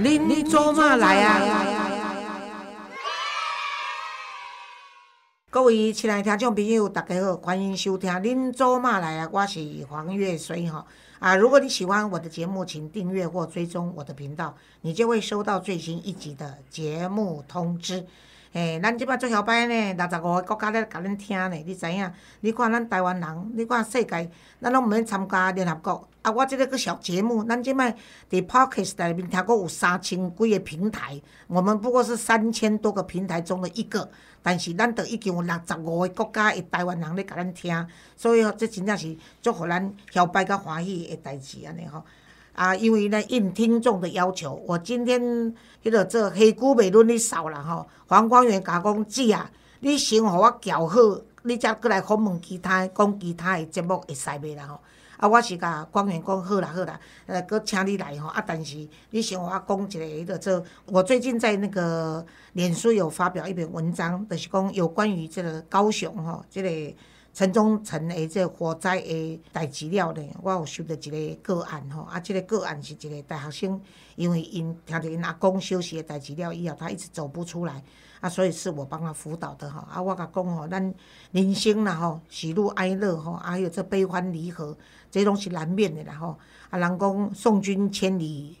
您您做嘛来啊？各位亲爱的听众朋友，大家好，欢迎收听《您做嘛来啊》，我是黄月水哈啊！如果你喜欢我的节目，请订阅或追踪我的频道，你就会收到最新一集的节目通知。诶，咱即摆做小摆呢，六十五个国家咧甲恁听呢，你知影？你看咱台湾人，你看世界，咱拢毋免参加联合国。啊，我即个个小节目，咱即摆伫 Podcast 内面听过有三千几个平台，我们不过是三千多个平台中的一个，但是咱都已经有六十五个国家的台湾人咧甲咱听，所以吼，这真正是足互咱小摆甲欢喜的代志安尼吼。啊，因为呢应听众的要求，我今天迄个做黑姑美论的扫了吼。黄光源甲讲姐啊，你先互我叫好，你才过来访问其他讲其他的节目会使袂啦吼。啊，我是甲光源讲好啦好啦，呃，搁请你来吼。啊，但是你先互我讲一个迄个做，我最近在那个脸书有发表一篇文章，就是讲有关于这个高雄吼，这个。城中城的这火灾的代志了呢，我有收到一个个案吼，啊，这个个案是一个大学生，因为因听着因阿公休息的代志了以后，他一直走不出来，啊，所以是我帮他辅导的吼，啊，我甲讲吼，咱人生啦吼，喜怒哀乐吼，还有这悲欢离合，这拢是难免的啦吼，啊，人讲送君千里，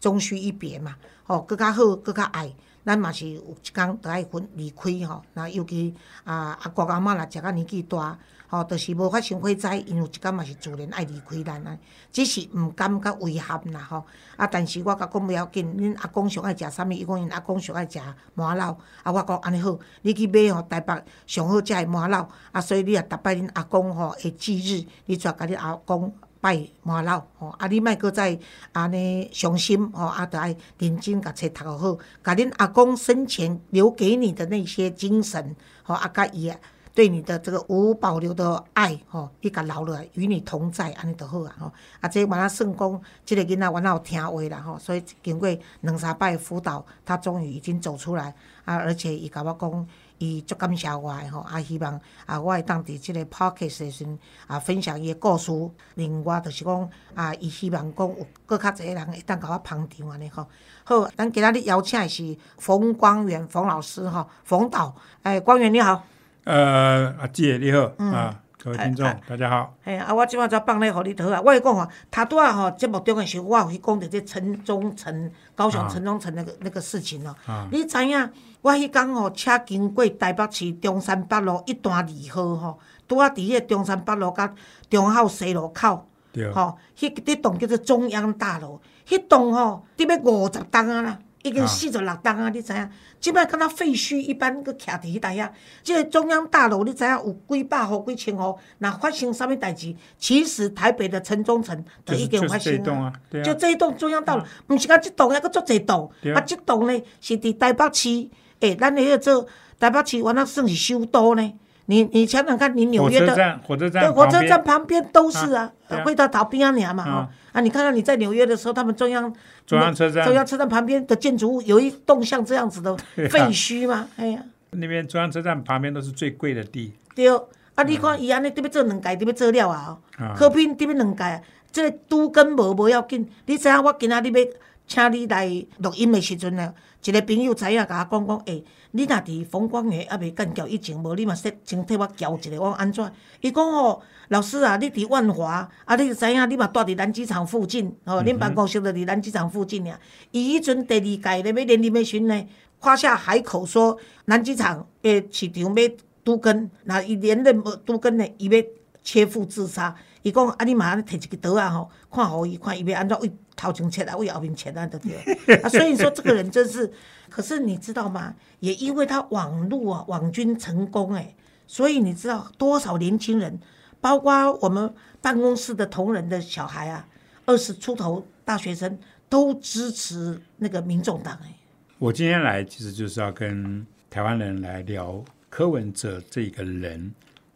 终须一别嘛，吼，搁较好，更较爱。咱嘛是有一工着爱分离开吼，那尤其啊阿公阿嬷若食到年纪大，吼，着是无法生火灾，因有一工嘛是自然爱离开咱啊，只是毋甘甲遗憾啦吼。啊，但是我甲讲袂要紧，恁阿公上爱食啥物？伊讲因阿公上爱食麻辣，啊，我讲安尼好，你去买吼台北上好食的麻辣，啊，所以你也逐摆恁阿公吼的忌日，你带甲恁阿公。拜麻老吼，啊！你莫搁再安尼伤心吼，啊！得爱认真甲册读好，甲恁阿公生前留给你的那些精神吼，啊，甲伊对你的这个无保留的爱吼，伊甲留落来，与你同在，安尼就好啊吼。啊，这完了算讲，即个囡仔完了有听话啦吼，所以经过两三摆辅导，他终于已经走出来啊，而且伊甲我讲。伊足感谢我诶吼，啊希望啊我会当伫即个 podcast 诶时啊分享伊诶故事，另外就是讲啊伊希望讲有搁较侪人会当甲我捧场安尼吼。好，咱今仔日邀请诶是冯光远冯老师吼，冯导，诶，光源你好。呃，阿姐你好，啊。各位听众，大家好。嘿啊，我即摆才放咧，互你讨啊。我讲吼，他拄啊吼节目中诶时，我有去讲着这城中城、高雄城中城那个那个事情咯。你知影？我迄工吼，车经过台北市中山北路一段二号吼，拄啊伫迄个中山北路甲中孝西路口，吼，迄迄栋叫做中央大楼，迄栋吼得要五十栋啊啦。已经四十六栋啊！你知影？即摆敢若废墟一般，搁徛伫迄搭遐。即个中央大楼，你知影有几百户、几千户？若发生啥物代志？其实台北的城中城都已经发生啊。就这一栋中央大楼，毋是讲即栋，还搁足侪栋。啊，即栋呢是伫台北市，诶，咱迄个做台北市，原来算是首都呢。你你想想看，你纽约的火车站，火车站旁边都是啊，会到逃兵啊娘嘛哈。啊，你看到你在纽约的时候，他们中央中央车站中央车站旁边的建筑物有一栋像这样子的废墟嘛？哎呀，那边中央车站旁边都是最贵的地。对，啊，你看伊安尼，得要做两届，得要做了啊。科宾得要两届，这个都跟无无要紧。你知影我今仔日要请你来录音的时阵呢，一个朋友知影甲我讲讲，诶。你若伫风光园还袂干交以前，无你嘛说先替我交一个，我安怎？伊讲吼，老师啊，你伫万华，啊，你知影你嘛住伫南机场附近，吼，恁办公室就伫南机场附近尔。伊迄阵第二届咧要连任要选呢，夸下海口说南机场诶市场要拄根，那伊连任无拄根呢，伊要切腹自杀。伊讲啊，你嘛安尼摕一个刀啊吼，看互伊看伊要安怎为头前切啊，为后面切啊，对不对？啊，所以说这个人真是。可是你知道吗？也因为他网路啊，网军成功哎，所以你知道多少年轻人，包括我们办公室的同仁的小孩啊，二十出头大学生都支持那个民众党哎。我今天来其实就是要跟台湾人来聊柯文哲这个人，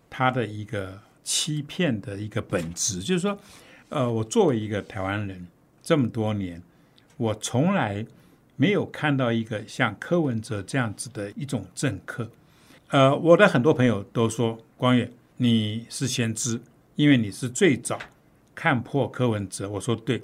他的一个欺骗的一个本质，就是说，呃，我作为一个台湾人这么多年，我从来。没有看到一个像柯文哲这样子的一种政客，呃，我的很多朋友都说光远你是先知，因为你是最早看破柯文哲。我说对，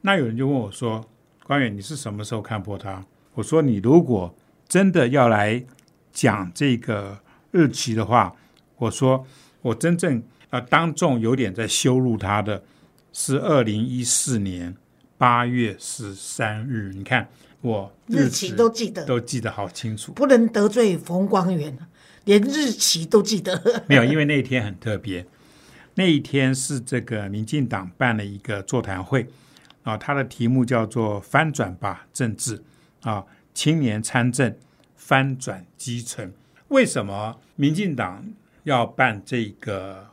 那有人就问我说，官员，你是什么时候看破他？我说你如果真的要来讲这个日期的话，我说我真正呃当众有点在羞辱他的是二零一四年八月十三日。你看我日期都记得，都记得好清楚。不能得罪冯光远，连日期都记得。没有，因为那一天很特别，那一天是这个民进党办了一个座谈会啊，它的题目叫做“翻转吧政治”啊，青年参政，翻转基层。为什么民进党要办这个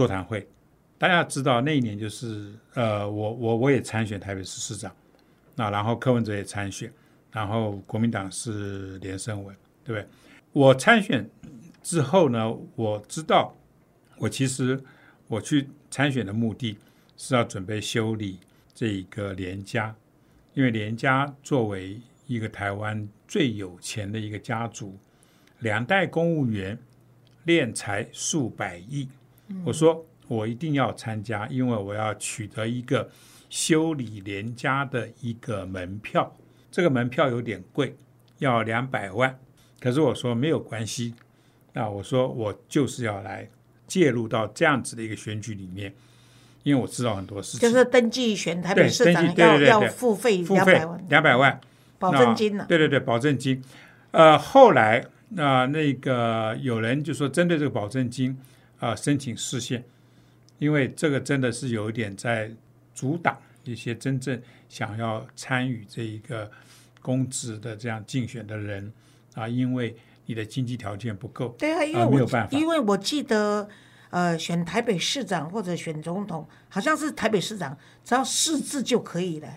座谈会？大家知道那一年就是呃，我我我也参选台北市市长，那然后柯文哲也参选，然后国民党是连胜文，对不对？我参选之后呢，我知道我其实我去参选的目的是要准备修理这一个连家，因为连家作为一个台湾最有钱的一个家族，两代公务员敛财数百亿，我说我一定要参加，因为我要取得一个修理连家的一个门票，这个门票有点贵，要两百万。可是我说没有关系，那我说我就是要来介入到这样子的一个选举里面，因为我知道很多事情，就是登记选台北市对长要要付费两百万。两百万。保证金呢、对对对，保证金。呃，后来那、那个有人就说针对这个保证金啊、申请释宪，因为这个真的是有一点在阻挡一些真正想要参与这一个公职的这样竞选的人啊，因为你的经济条件不够，对啊，因为啊我、没有办法因为我记得，呃，选台北市长或者选总统，好像是台北市长，只要四字就可以了。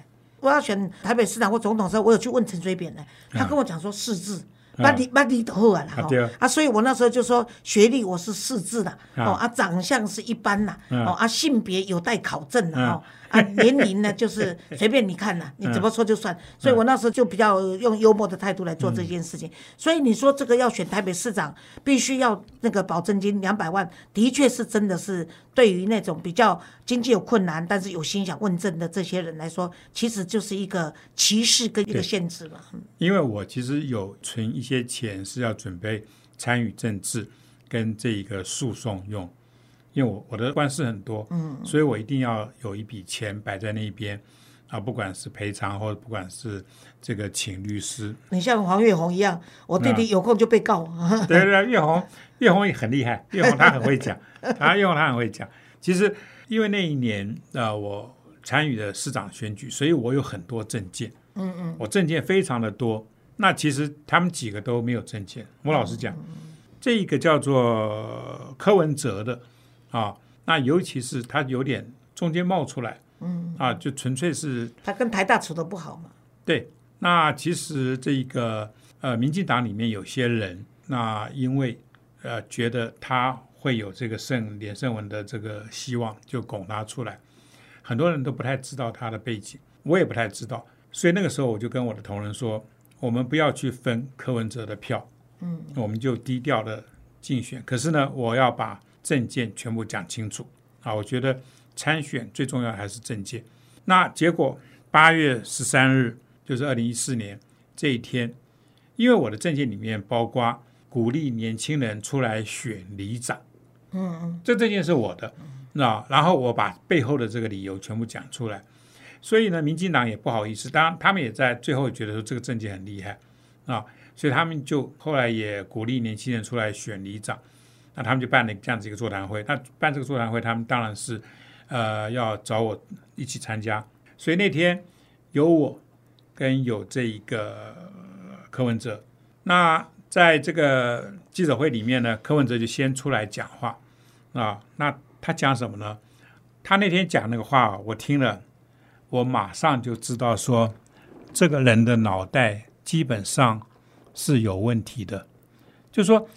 我要选台北市长或总统的时候，我有去问陈水扁的，他跟我讲说四字。把你把你就好啊啦，啊所以我那时候就说学历我是四字的，啊。哦啊，长相是一般啦，啊，性别有待考证的嗯哦啊，年龄呢就是随便你看啦，你怎么说就算。所嗯以我那时候就比较用幽默的态度来做这件事情。所以你说这个要选台北市长，必须要那个保证金两百万，的确是真的是对于那种比较经济有困难，但是有心想问政的这些人来说，其实就是一个歧视跟一个限制嘛。嗯因为我其实有存一些钱是要准备参与政治跟这一个诉讼用，因为我我的官司很多，嗯，所以我一定要有一笔钱摆在那边啊，不管是赔偿或者不管是这个请律师，你像黄月红一样，我弟弟有空就被告。对对对，月红月红也很厉害，月红他很会讲，他月红他很会讲。其实因为那一年呃我参与了市长选举，所以我有很多证件，嗯嗯，我证件非常的多。那其实他们几个都没有证件，我老实讲，这一个叫做柯文哲的啊，那尤其是他有点中间冒出来，嗯啊，就纯粹是他跟台大处的不好嘛。对，那其实这一个呃，民进党里面有些人，那因为呃觉得他会有这个胜连胜文的这个希望，就拱他出来。很多人都不太知道他的背景，我也不太知道，所以那个时候我就跟我的同仁说，我们不要去分柯文哲的票，嗯，我们就低调的竞选。可是呢，我要把证件全部讲清楚啊，我觉得参选最重要还是证件。那结果八月十三日。就是二零一四年这一天，因为我的证件里面包括鼓励年轻人出来选里长，嗯嗯，这证件是我的，那然后我把背后的这个理由全部讲出来，所以呢，民进党也不好意思，当然他们也在最后觉得说这个证件很厉害啊，所以他们就后来也鼓励年轻人出来选里长，那他们就办了这样子一个座谈会，那办这个座谈会，他们当然是呃要找我一起参加，所以那天有我。跟有这一个柯文哲，那在这个记者会里面呢，柯文哲就先出来讲话啊。那他讲什么呢？他那天讲那个话，我听了，我马上就知道说，这个人的脑袋基本上是有问题的。就说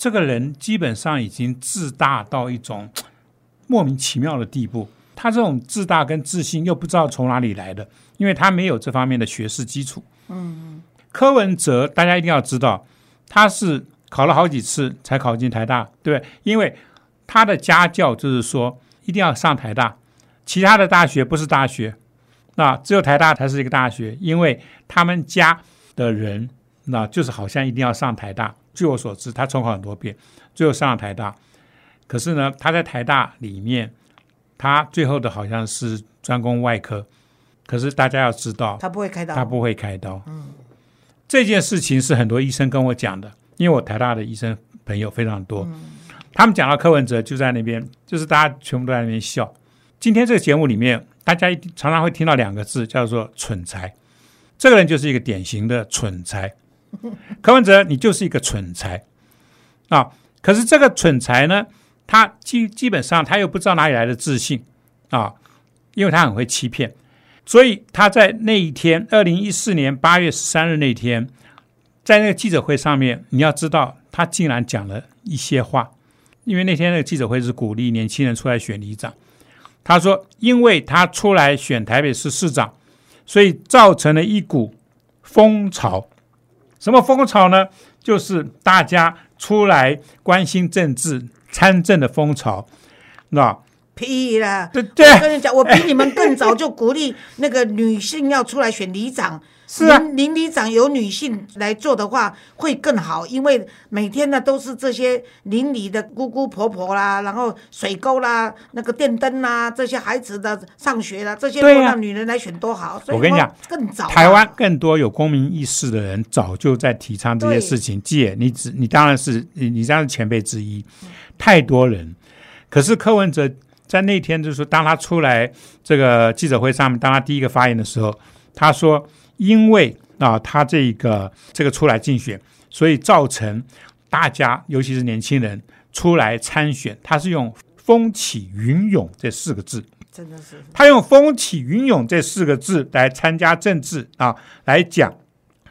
这个人基本上已经自大到一种 莫名其妙的地步。他这种自大跟自信又不知道从哪里来的，因为他没有这方面的学识基础。嗯，柯文哲大家一定要知道，他是考了好几次才考进台大，对不对？因为他的家教就是说一定要上台大，其他的大学不是大学。那只有台大才是一个大学，因为他们家的人那就是好像一定要上台大。据我所知，他重考很多遍，最后上了台大。可是呢，他在台大里面，他最后的好像是专攻外科。可是大家要知道，他不会开刀，他不会开刀。嗯，这件事情是很多医生跟我讲的，因为我台大的医生朋友非常多。嗯，他们讲到柯文哲就在那边，就是大家全部都在那边笑。今天这个节目里面，大家常常会听到两个字，叫做“蠢材”。这个人就是一个典型的蠢材。柯文哲，你就是一个蠢材啊！可是这个蠢材呢，他基基本上他又不知道哪里来的自信啊，因为他很会欺骗。所以他在那一天，二零一四年八月十三日那天，在那个记者会上面，你要知道，他竟然讲了一些话。因为那天那个记者会是鼓励年轻人出来选里长，他说，因为他出来选台北市市长，所以造成了一股风潮。什么风潮呢？就是大家出来关心政治、参政的风潮，那。屁啦！对对，我跟你讲，我比你们更早就鼓励那个女性要出来选里长。是啊，邻里长由女性来做的话会更好，因为每天呢都是这些邻里的姑姑婆婆啦，然后水沟啦、那个电灯啦，这些孩子的上学啦，这些都让女人来选多好。我跟你讲，更早，台湾更多有公民意识的人早就在提倡这些事情。姐，你只你当然是你你当然是前辈之一，太多人。可是柯文哲。在那天，就是当他出来这个记者会上面，当他第一个发言的时候，他说：“因为啊，他这个这个出来竞选，所以造成大家，尤其是年轻人出来参选。他是用‘风起云涌’这四个字，真的是他用‘风起云涌’这四个字来参加政治啊，来讲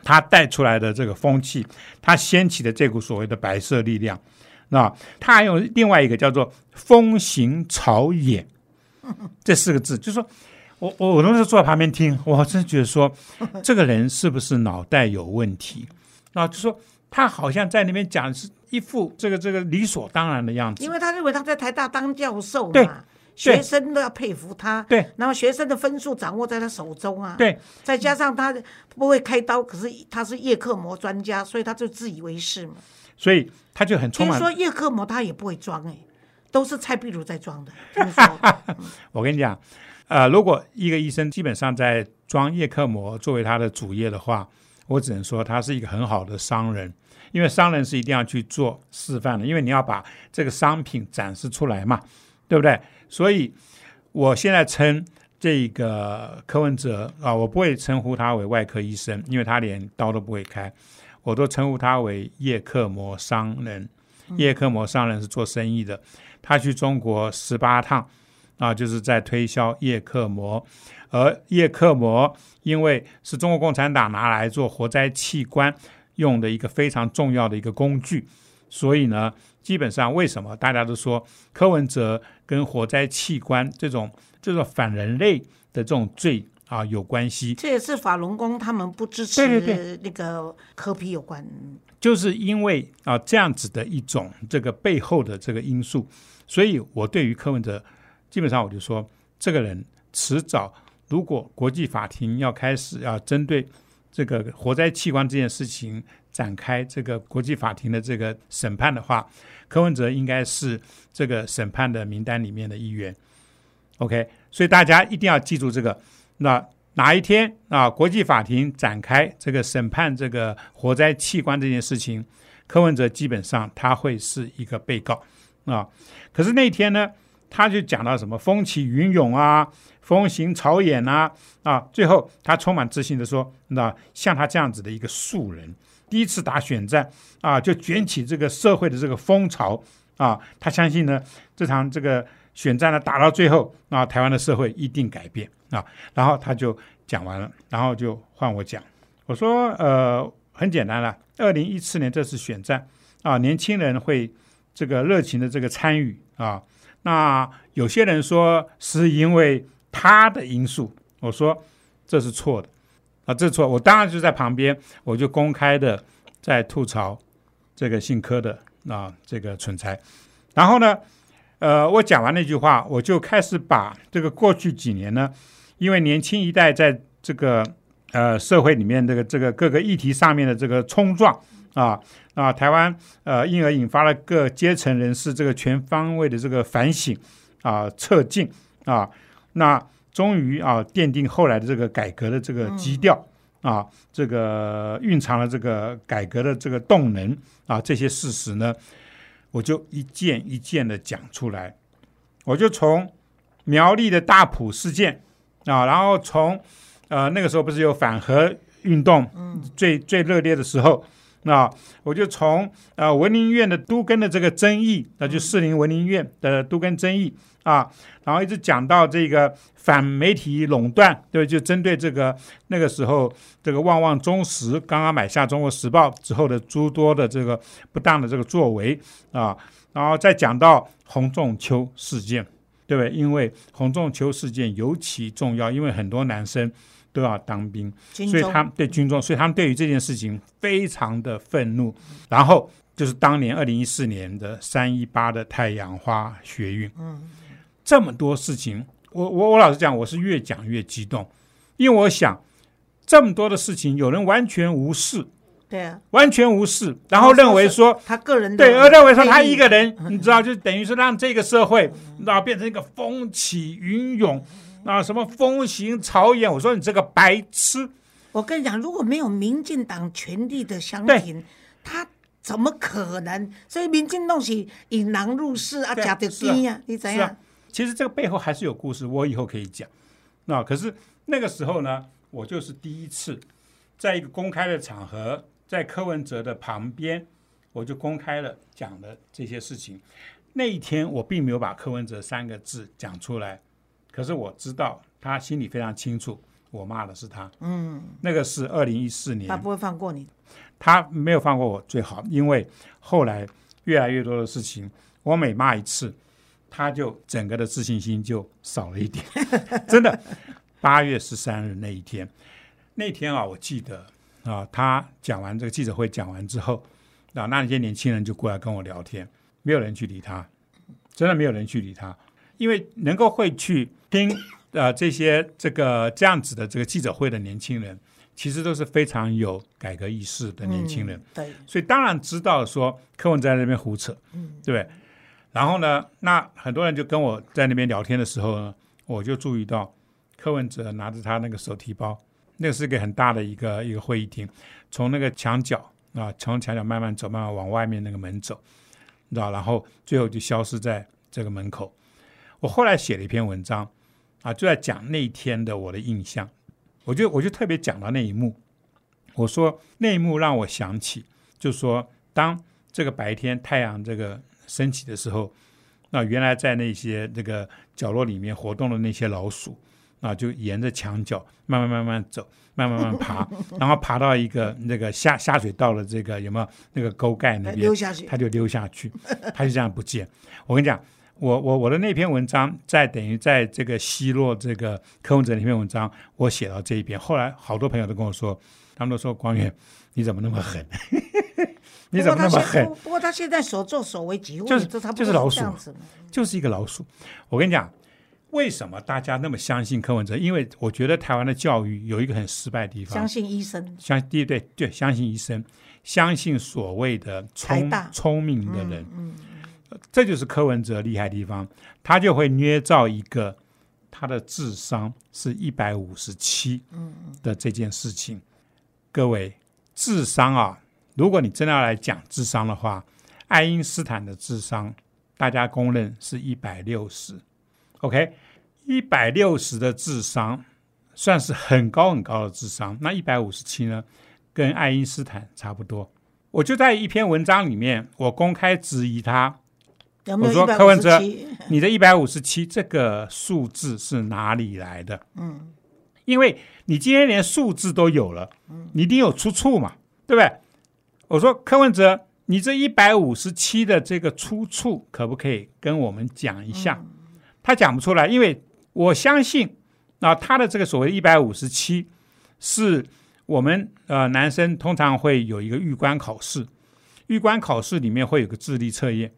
他带出来的这个风气，他掀起的这股所谓的白色力量。”那他还用另外一个叫做“风行草野” 这四个字，就是说我我我当时坐在旁边听，我真觉得说 这个人是不是脑袋有问题啊？就说他好像在那边讲是一副这个这个理所当然的样子，因为他认为他在台大当教授嘛，学生都要佩服他，对，然后学生的分数掌握在他手中啊，对，再加上他不会开刀，可是他是叶克膜专家，所以他就自以为是嘛。所以他就很充满。听说叶克膜他也不会装哎，都是蔡壁如在装的。我跟你讲，呃，如果一个医生基本上在装叶克膜作为他的主业的话，我只能说他是一个很好的商人，因为商人是一定要去做示范的，因为你要把这个商品展示出来嘛，对不对？所以我现在称这个柯文哲啊，我不会称呼他为外科医生，因为他连刀都不会开。我都称呼他为叶克膜商人。叶克膜商人是做生意的，他去中国十八趟啊，就是在推销叶克膜。而叶克膜因为是中国共产党拿来做活摘器官用的一个非常重要的一个工具，所以呢，基本上为什么大家都说柯文哲跟活摘器官这种这种反人类的这种罪？啊，有关系，这也是法轮功他们不支持那个科皮有关，就是因为啊这样子的一种这个背后的这个因素，所以我对于柯文哲，基本上我就说，这个人迟早如果国际法庭要开始要针对这个活摘器官这件事情展开这个国际法庭的这个审判的话，柯文哲应该是这个审判的名单里面的一员。OK，所以大家一定要记住这个。那哪一天啊？国际法庭展开这个审判这个火灾器官这件事情，柯文哲基本上他会是一个被告啊。可是那天呢，他就讲到什么风起云涌啊，风行草偃啊啊。最后他充满自信的说：“那像他这样子的一个素人，第一次打选战啊，就卷起这个社会的这个风潮啊。他相信呢，这场这个选战呢打到最后那，台湾的社会一定改变。”啊，然后他就讲完了，然后就换我讲。我说，呃，很简单了。二零一四年这次选战啊，年轻人会这个热情的这个参与啊。那有些人说是因为他的因素，我说这是错的啊，这是错。我当然就在旁边，我就公开的在吐槽这个姓柯的啊，这个蠢材。然后呢，呃，我讲完那句话，我就开始把这个过去几年呢。因为年轻一代在这个呃社会里面这个这个各个议题上面的这个冲撞啊啊，台湾呃因而引发了各阶层人士这个全方位的这个反省啊测进啊，那终于啊奠定后来的这个改革的这个基调。啊，这个蕴藏了这个改革的这个动能啊，这些事实呢，我就一件一件的讲出来。我就从苗栗的大埔事件啊，然后从呃那个时候不是有反核运动最最热烈的时候，那我就从呃文林院的都根的这个争议，那就士林文林院的都根争议。啊，然后一直讲到这个反媒体垄断，对，就针对这个那个时候这个旺旺中时刚刚买下《中国时报》之后的诸多的这个不当的这个作为啊，然后再讲到洪仲秋事件，对不对？因为洪仲秋事件尤其重要，因为很多男生都要当兵，所以他们对军中，所以他们对于这件事情非常的愤怒。然后就是当年二零一四年的三一八的太阳花学运，嗯。这么多事情，我我我老实讲，我是越讲越激动，因为我想这么多的事情，有人完全无视，对啊，完全无视，然后认为说他个人对，而认为说他一个人，你知道，就等于是让这个社会，然后变成一个风起云涌，啊，什么风行草偃。我说你这个白痴！我跟你讲，如果没有民进党权力的相挺，他怎么可能？所以民进党是引狼入室啊，假的低呀，你怎样？其实这个背后还是有故事，我以后可以讲。那可是那个时候呢，我就是第一次在一个公开的场合，在柯文哲的旁边，我就公开了讲了这些事情。那一天我并没有把柯文哲三个字讲出来，可是我知道他心里非常清楚，我骂的是他。嗯，那个是二零一四年，他不会放过你。他没有放过我，最好，因为后来越来越多的事情，我每骂一次。他就整个的自信心就少了一点，真的。八月十三日那一天，那天啊，我记得啊，他讲完这个记者会讲完之后，啊，那些年轻人就过来跟我聊天，没有人去理他，真的没有人去理他，因为能够会去听 呃这些这个这样子的这个记者会的年轻人，其实都是非常有改革意识的年轻人，对，所以当然知道说柯文在那边胡扯，嗯，对不对？然后呢，那很多人就跟我在那边聊天的时候呢，我就注意到柯文哲拿着他那个手提包，那是个很大的一个一个会议厅，从那个墙角啊，从墙角慢慢走，慢慢往外面那个门走，你知道，然后最后就消失在这个门口。我后来写了一篇文章啊，就在讲那一天的我的印象，我就我就特别讲到那一幕，我说那一幕让我想起，就说当这个白天太阳这个。升起的时候，那原来在那些这个角落里面活动的那些老鼠啊，就沿着墙角慢慢慢慢走，慢慢慢慢爬，然后爬到一个那个下下水道的这个有没有那个沟盖那边，它就溜下去，它就这样不见。我跟你讲，我我我的那篇文章在等于在这个奚落这个柯文哲那篇文章，我写到这一边，后来好多朋友都跟我说，他们都说光远你怎么那么狠？你怎么那么狠？不过他现在所作所为几乎就是就是老鼠，就是一个老鼠。我跟你讲，为什么大家那么相信柯文哲？因为我觉得台湾的教育有一个很失败的地方。相信医生，相对对对，相信医生，相信所谓的聪聪明的人。嗯嗯，这就是柯文哲厉害的地方，他就会捏造一个他的智商是一百五十七的这件事情。各位，智商啊！如果你真的要来讲智商的话，爱因斯坦的智商大家公认是一百六十，OK，一百六十的智商算是很高很高的智商。那一百五十七呢，跟爱因斯坦差不多。我就在一篇文章里面，我公开质疑他，我说柯文哲，你的一百五十七这个数字是哪里来的？嗯，因为你今天连数字都有了，你一定有出处嘛，对不对？我说柯文哲，你这一百五十七的这个出处可不可以跟我们讲一下？他讲不出来，因为我相信啊，他的这个所谓一百五十七，是我们呃男生通常会有一个预官考试，预官考试里面会有个智力测验。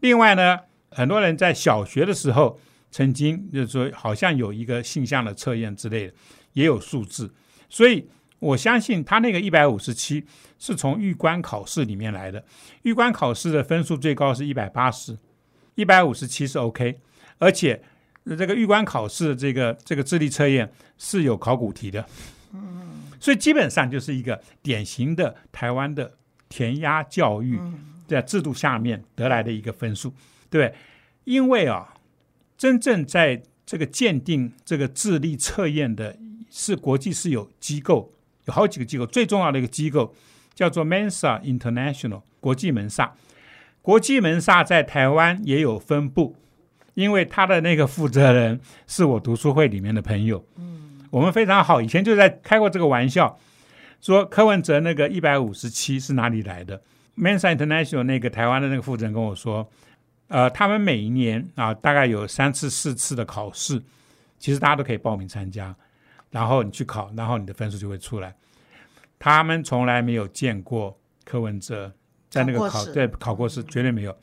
另外呢，很多人在小学的时候曾经就是说好像有一个性向的测验之类的，也有数字，所以我相信他那个一百五十七是从预官考试里面来的。预官考试的分数最高是一百八十，一百五十七是 OK，而且这个预官考试的这个这个智力测验是有考古题的，嗯，所以基本上就是一个典型的台湾的填鸭教育在制度下面得来的一个分数，对？因为啊，真正在这个鉴定这个智力测验的是国际是有机构，有好几个机构，最重要的一个机构叫做 Mensa International 国际门萨。国际门萨在台湾也有分部，因为他的那个负责人是我读书会里面的朋友，嗯，我们非常好，以前就在开过这个玩笑，说柯文哲那个一百五十七是哪里来的？Mensa International 那个台湾的那个负责人跟我说。呃，他们每一年啊，大概有三次、四次的考试，其实大家都可以报名参加，然后你去考，然后你的分数就会出来。他们从来没有见过柯文哲在那个考对考过试，绝对没有。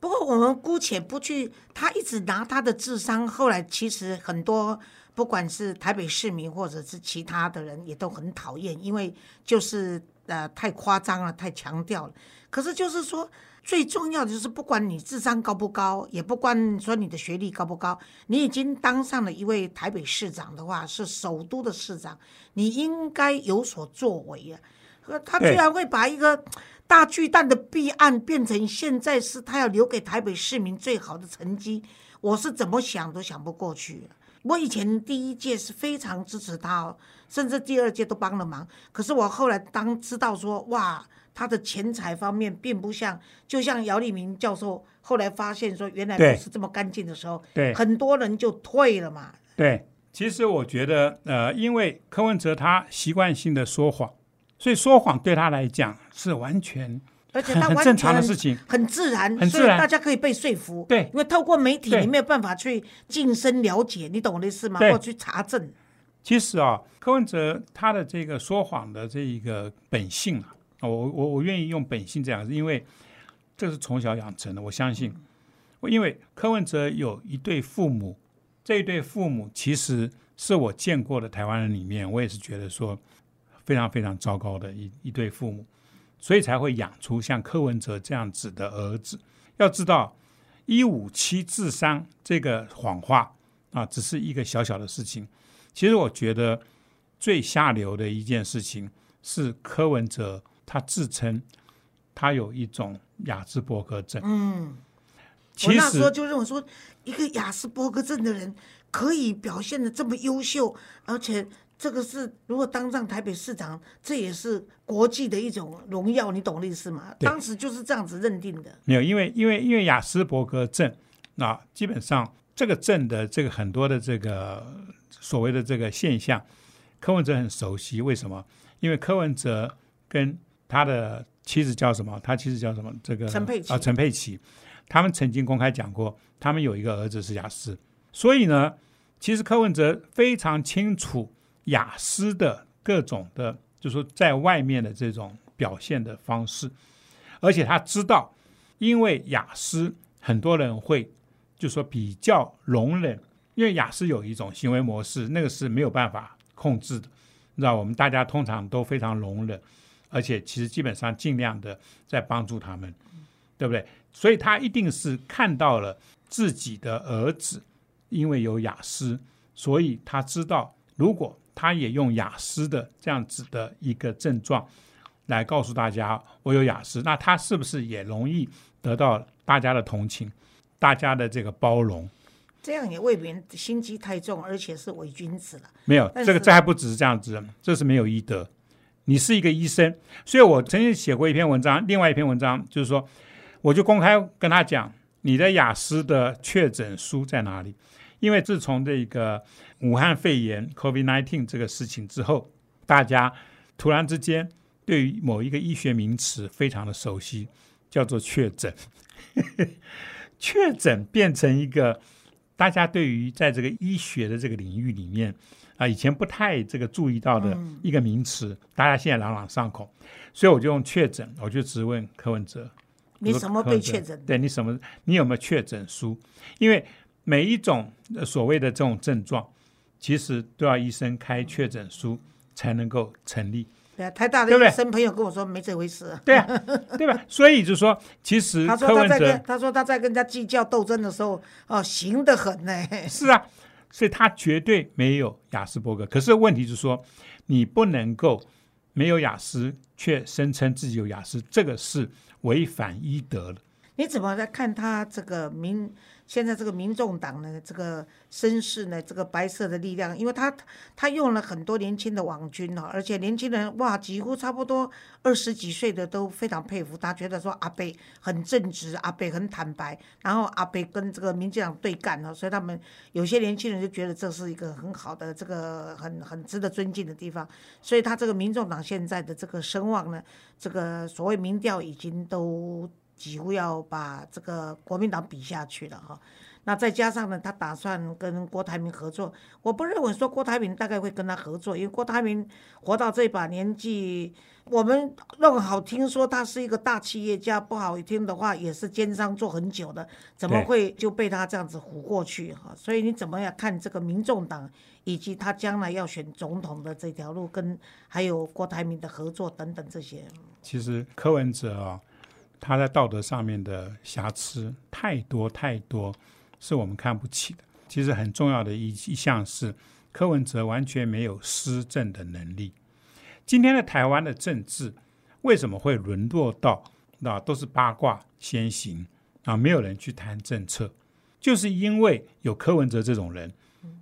不过我们姑且不去，他一直拿他的智商，后来其实很多不管是台北市民或者是其他的人也都很讨厌，因为就是呃太夸张了，太强调了。可是就是说。最重要的就是，不管你智商高不高，也不管说你的学历高不高，你已经当上了一位台北市长的话，是首都的市长，你应该有所作为啊！他居然会把一个大巨蛋的弊案变成现在是他要留给台北市民最好的成绩，我是怎么想都想不过去。我以前第一届是非常支持他，甚至第二届都帮了忙。可是我后来当知道说，哇！他的钱财方面并不像，就像姚立明教授后来发现说，原来不是这么干净的时候，对，很多人就退了嘛。对，其实我觉得，呃，因为柯文哲他习惯性的说谎，所以说谎对他来讲是完全，而且他很正常的事情，很自然，很自然，大家可以被说服。对，因为透过媒体，你没有办法去近身了解，你懂我的意思吗？或去查证。其实啊，柯文哲他的这个说谎的这一个本性啊。我我我愿意用本性这样，因为这是从小养成的。我相信，因为柯文哲有一对父母，这一对父母其实是我见过的台湾人里面，我也是觉得说非常非常糟糕的一一对父母，所以才会养出像柯文哲这样子的儿子。要知道，一五七智商这个谎话啊，只是一个小小的事情。其实我觉得最下流的一件事情是柯文哲。他自称他有一种雅斯伯格症。嗯，我那时候就认为说，一个雅斯伯格症的人可以表现的这么优秀，而且这个是如果当上台北市长，这也是国际的一种荣耀，你懂的意思吗？当时就是这样子认定的。没有，因为因为因为雅斯伯格症，那基本上这个症的这个很多的这个所谓的这个现象，柯文哲很熟悉。为什么？因为柯文哲跟他的妻子叫什么？他妻子叫什么？这个陈佩琪啊，陈佩琪，他们曾经公开讲过，他们有一个儿子是雅思。所以呢，其实柯文哲非常清楚雅思的各种的，就说在外面的这种表现的方式，而且他知道，因为雅思很多人会就说比较容忍，因为雅思有一种行为模式，那个是没有办法控制的，你知道，我们大家通常都非常容忍。而且其实基本上尽量的在帮助他们，对不对？所以他一定是看到了自己的儿子因为有雅思，所以他知道如果他也用雅思的这样子的一个症状来告诉大家我有雅思，那他是不是也容易得到大家的同情、大家的这个包容？这样也未免心机太重，而且是伪君子了。没有这个，这还不只是这样子，这是没有医德。你是一个医生，所以我曾经写过一篇文章，另外一篇文章就是说，我就公开跟他讲，你的雅思的确诊书在哪里？因为自从这个武汉肺炎 （COVID-19） 这个事情之后，大家突然之间对于某一个医学名词非常的熟悉，叫做确诊。确诊变成一个大家对于在这个医学的这个领域里面。啊，以前不太这个注意到的一个名词，大家现在朗朗上口，所以我就用确诊，我就直问柯文哲，你什么被确诊？对你什么？你有没有确诊书？因为每一种呃所谓的这种症状，其实都要医生开确诊书才能够成立。对啊，台大的医生朋友跟我说没这回事啊。对啊，对吧？所以就是说，其实他说他在跟他说他在跟人家计较斗争的时候，哦，行得很呢。是啊，所以他绝对没有雅斯伯格。可是问题就是说，你不能够没有雅思却声称自己有雅思，这个是违反医德的。你怎么在看他这个民现在这个民众党呢？这个声势呢？这个白色的力量，因为他他用了很多年轻的网军哈，而且年轻人哇，几乎差不多二十几岁的都非常佩服他，觉得说阿贝很正直，阿贝很坦白，然后阿贝跟这个民进党对干了，所以他们有些年轻人就觉得这是一个很好的这个很很值得尊敬的地方，所以他这个民众党现在的这个声望呢，这个所谓民调已经都。几乎要把这个国民党比下去了哈。那再加上呢，他打算跟郭台铭合作。我不认为说郭台铭大概会跟他合作，因为郭台铭活到这把年纪，我们弄好听说他是一个大企业家，不好听的话也是奸商做很久的，怎么会就被他这样子唬过去哈？所以你怎么样看这个民众党以及他将来要选总统的这条路，跟还有郭台铭的合作等等这些？其实柯文哲啊、他在道德上面的瑕疵太多太多，是我们看不起的。其实很重要的一一项是，柯文哲完全没有施政的能力。今天的台湾的政治为什么会沦落到那都是八卦先行啊？没有人去谈政策，就是因为有柯文哲这种人，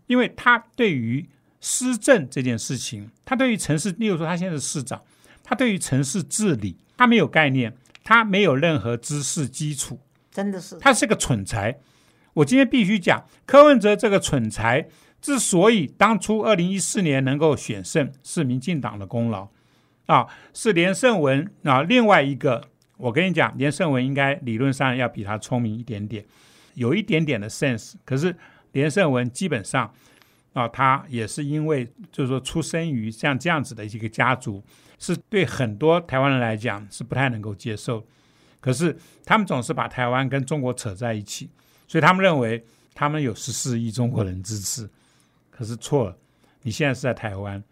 因为他对于施政这件事情，他对于城市，例如说他现在是市长，他对于城市治理他没有概念，他没有任何知识基础，真的是他是个蠢材。我今天必须讲，柯文哲这个蠢材之所以当初二零一四年能够选胜，是民进党的功劳啊，是连胜文啊。另外一个，我跟你讲，连胜文应该理论上要比他聪明一点点，有一点点的 sense。可是连胜文基本上啊，他也是因为就是说出生于像这样子的一个家族，是对很多台湾人来讲是不太能够接受。可是他们总是把台湾跟中国扯在一起，所以他们认为他们有十四亿中国人支持。可是错了，你现在是在台湾，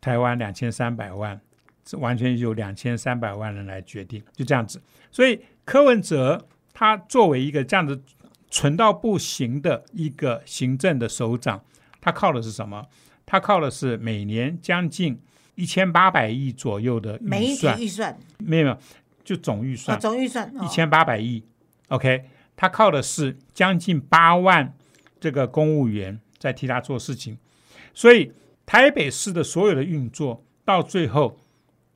台湾两千三百万，是完全由两千三百万人来决定，就这样子。所以柯文哲他作为一个这样子蠢到不行的一个行政的首长，他靠的是什么？他靠的是每年将近一千八百亿左右的预算，体预算。没有没有，就总预啊，算总预算一千八百亿。OK，他靠的是将近八万这个公务员在替他做事情，所以台北市的所有的运作到最后，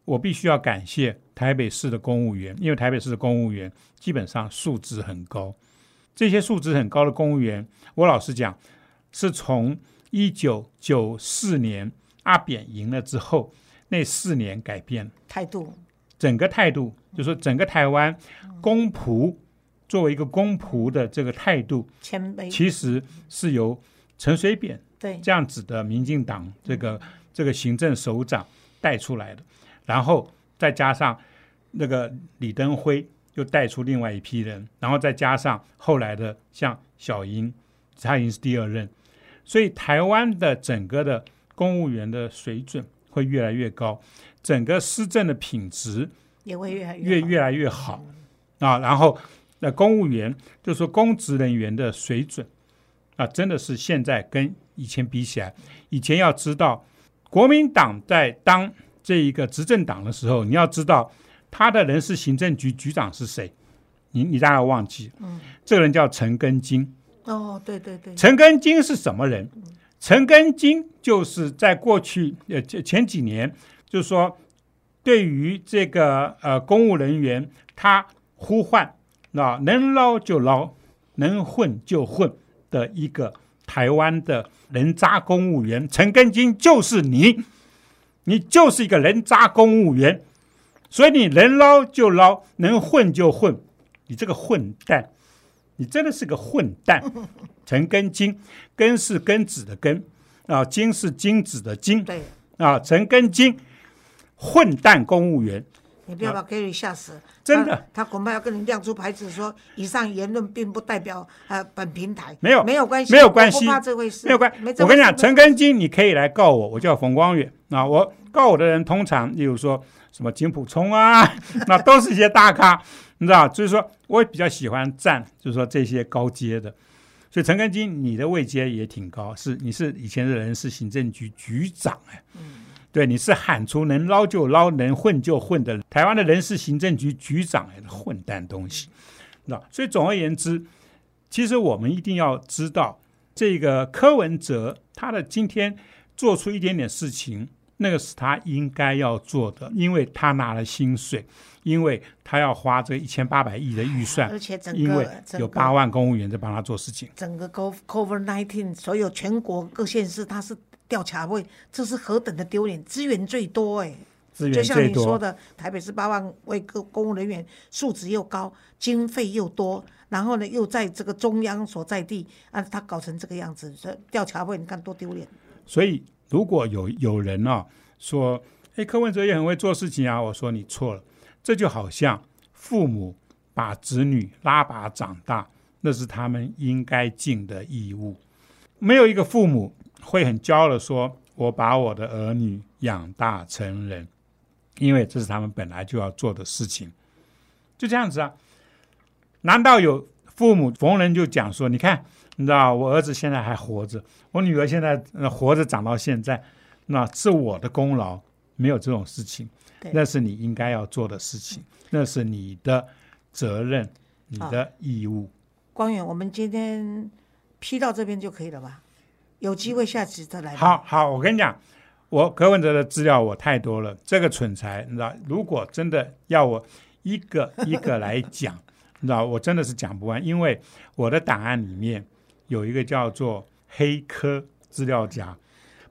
我必须要感谢台北市的公务员，因为台北市的公务员基本上素质很高。这些素质很高的公务员，我老实讲，是从一九九四年阿扁赢了之后那四年改变。态度，整个态度，就是说整个台湾公仆作为一个公仆的这个态度，谦卑，其实是由陈水扁对，这样子的民进党这个这个行政首长带出来的，然后再加上那个李登辉又带出另外一批人，然后再加上后来的像小英，他已经是第二任，所以台湾的整个的公务员的水准会越来越高，整个施政的品质也会越越越来越好啊。然后那公务员，就是说公职人员的水准啊，真的是现在跟以前比起来，以前要知道国民党在当这一个执政党的时候，你要知道他的人事行政局局长是谁，你你大概忘记，嗯，这个人叫陈根金。哦，对对对，陈根金是什么人？陈根金就是在过去呃前前几年，就是说对于这个呃公务人员，他呼唤啊能捞就捞，能混就混的一个台湾的人渣公务员，陈根金就是你，你就是一个人渣公务员，所以你能捞就捞，能混就混，你这个混蛋，你真的是个混蛋。陈根金，根是根子的根啊，金是金子的金对，啊，陈根金，混蛋公务员，你不要把 Gary 吓死，真的。他，他恐怕要跟你亮出牌子说，以上言论并不代表呃本平台，没有没有关系，没有关系不怕这回事，没有关没这我跟你讲，陈根金你可以来告我，我叫冯光远。啊。我告我的人通常，例如说什么金普聪啊，那都是一些大咖，你知道，就是说我也比较喜欢站，就是说这些高阶的。所以陈根金，你的位阶也挺高，是你是以前的人事行政局局长哎，对，你是喊出能捞就捞，能混就混的台湾的人事行政局局长哎，混蛋东西，那所以总而言之，其实我们一定要知道，这个柯文哲他的今天做出一点点事情，那个是他应该要做的，因为他拿了薪水，因为他要花这一千八百亿的预算，而且整因为个有八万公务员在帮他做事情。整个 Co Cover nineteen 所有全国各县市，他是调查会，这是何等的丢脸，资源最多哎、资就像源最多，你说的，台北市八万位公公务人员，素质又高，经费又多，然后呢又在这个中央所在地，啊，他搞成这个样子，这调查会你看多丢脸。所以如果有有人啊说，哎，柯文哲也很会做事情啊，我说你错了，这就好像父母把子女拉拔长大，那是他们应该尽的义务。没有一个父母会很骄傲的说，我把我的儿女养大成人，因为这是他们本来就要做的事情，就这样子啊。难道有父母逢人就讲说，你看，你知道我儿子现在还活着，我女儿现在、呃、活着长到现在，那是我的功劳，没有这种事情对，那是你应该要做的事情，那是你的责任，你的义务。光远，我们今天批到这边就可以了吧？有机会下次再来。好好，我跟你讲，我柯文哲的资料我太多了，这个蠢材，你知道，如果真的要我一个一个来讲，你知道，我真的是讲不完，因为我的档案里面有一个叫做黑科资料夹，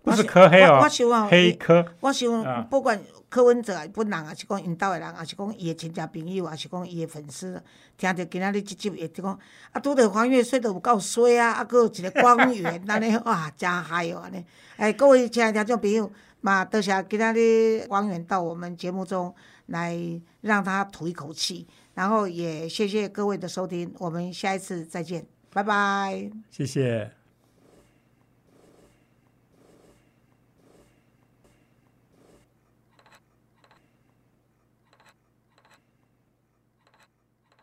不是科黑哦我我，希望黑科。我希望不管柯文哲本人，还是讲因兜的人，还是讲伊的亲戚朋友，还是讲伊的粉丝，听着今仔日即集会讲，啊，拄着黄月水都有够衰啊，啊，佫有一个光源，安尼哇，真嗨哦，安尼。哎，各位亲爱的听众朋友，嘛，多谢今仔日光源到我们节目中来，让他吐一口气，然后也谢谢各位的收听，我们下一次再见，拜拜。谢谢。